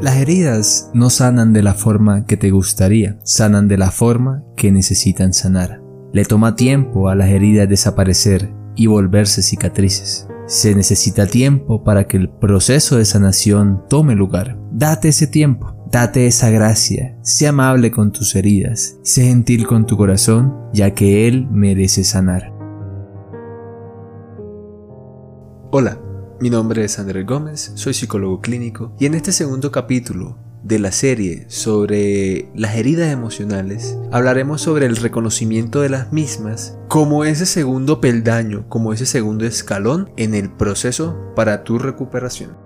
Las heridas no sanan de la forma que te gustaría, sanan de la forma que necesitan sanar. Le toma tiempo a las heridas desaparecer y volverse cicatrices. Se necesita tiempo para que el proceso de sanación tome lugar. Date ese tiempo, date esa gracia, sé amable con tus heridas, sé gentil con tu corazón, ya que Él merece sanar. Hola. Mi nombre es Andrés Gómez, soy psicólogo clínico y en este segundo capítulo de la serie sobre las heridas emocionales hablaremos sobre el reconocimiento de las mismas como ese segundo peldaño, como ese segundo escalón en el proceso para tu recuperación.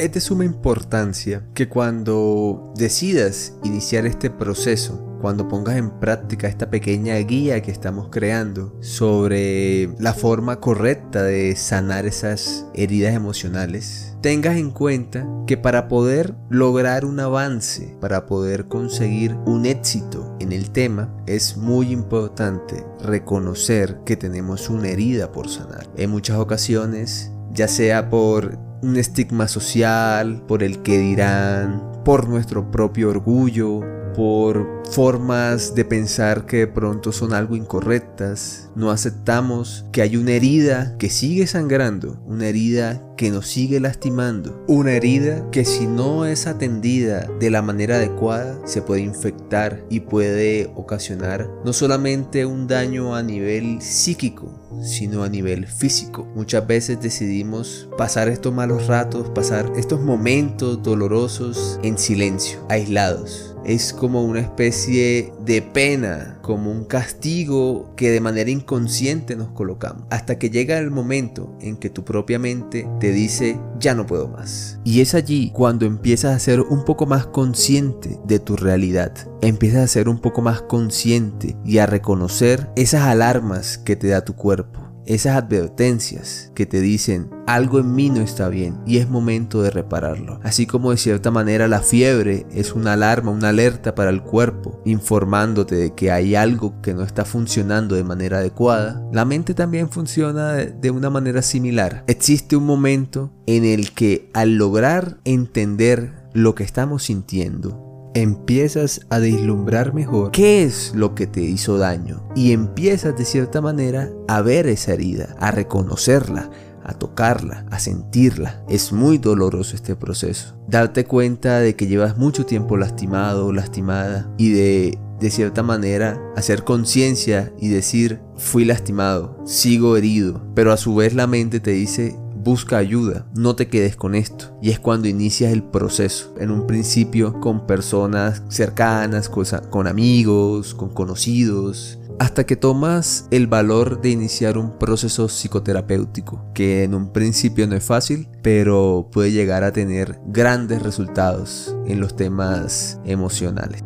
Es de suma importancia que cuando decidas iniciar este proceso cuando pongas en práctica esta pequeña guía que estamos creando sobre la forma correcta de sanar esas heridas emocionales, tengas en cuenta que para poder lograr un avance, para poder conseguir un éxito en el tema, es muy importante reconocer que tenemos una herida por sanar. En muchas ocasiones, ya sea por un estigma social, por el que dirán, por nuestro propio orgullo, por formas de pensar que de pronto son algo incorrectas. No aceptamos que hay una herida que sigue sangrando, una herida que nos sigue lastimando, una herida que si no es atendida de la manera adecuada se puede infectar y puede ocasionar no solamente un daño a nivel psíquico, sino a nivel físico. Muchas veces decidimos pasar estos malos ratos, pasar estos momentos dolorosos en silencio, aislados es como una especie de pena, como un castigo que de manera inconsciente nos colocamos. Hasta que llega el momento en que tu propia mente te dice, ya no puedo más. Y es allí cuando empiezas a ser un poco más consciente de tu realidad. Empiezas a ser un poco más consciente y a reconocer esas alarmas que te da tu cuerpo esas advertencias que te dicen algo en mí no está bien y es momento de repararlo. Así como de cierta manera la fiebre es una alarma, una alerta para el cuerpo, informándote de que hay algo que no está funcionando de manera adecuada, la mente también funciona de una manera similar. Existe un momento en el que al lograr entender lo que estamos sintiendo, empiezas a deslumbrar mejor qué es lo que te hizo daño y empiezas de cierta manera a ver esa herida, a reconocerla, a tocarla, a sentirla. Es muy doloroso este proceso. Darte cuenta de que llevas mucho tiempo lastimado, lastimada y de de cierta manera hacer conciencia y decir fui lastimado, sigo herido, pero a su vez la mente te dice busca ayuda, no te quedes con esto. Y es cuando inicias el proceso. En un principio con personas cercanas, con amigos, con conocidos, hasta que tomas el valor de iniciar un proceso psicoterapéutico, que en un principio no es fácil, pero puede llegar a tener grandes resultados en los temas emocionales.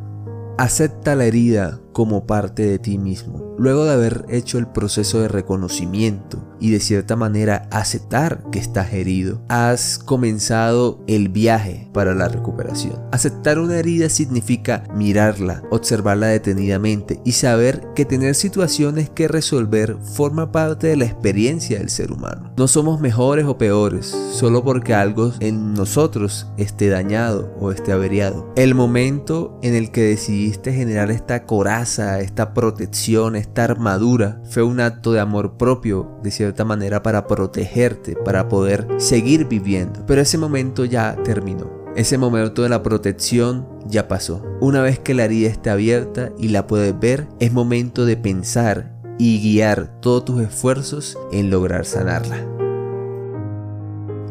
Acepta la herida como parte de ti mismo. Luego de haber hecho el proceso de reconocimiento y de cierta manera aceptar que estás herido, has comenzado el viaje para la recuperación. Aceptar una herida significa mirarla, observarla detenidamente y saber que tener situaciones que resolver forma parte de la experiencia del ser humano. No somos mejores o peores solo porque algo en nosotros esté dañado o esté averiado. El momento en el que generar esta coraza, esta protección, esta armadura, fue un acto de amor propio de cierta manera para protegerte, para poder seguir viviendo. Pero ese momento ya terminó. Ese momento de la protección ya pasó. Una vez que la herida está abierta y la puedes ver, es momento de pensar y guiar todos tus esfuerzos en lograr sanarla.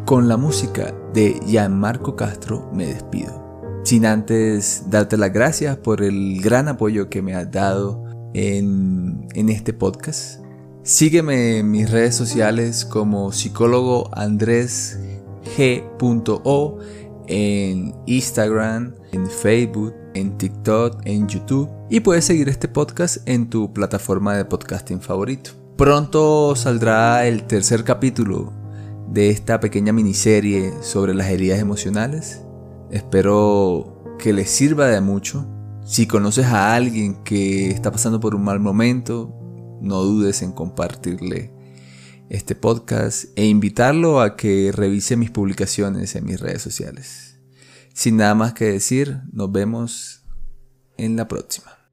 Con la música de Gianmarco Castro me despido. Sin antes darte las gracias por el gran apoyo que me has dado en, en este podcast. Sígueme en mis redes sociales como psicólogo Andrés G.O en Instagram, en Facebook, en TikTok, en YouTube y puedes seguir este podcast en tu plataforma de podcasting favorito. Pronto saldrá el tercer capítulo de esta pequeña miniserie sobre las heridas emocionales. Espero que les sirva de mucho. Si conoces a alguien que está pasando por un mal momento, no dudes en compartirle este podcast e invitarlo a que revise mis publicaciones en mis redes sociales. Sin nada más que decir, nos vemos en la próxima.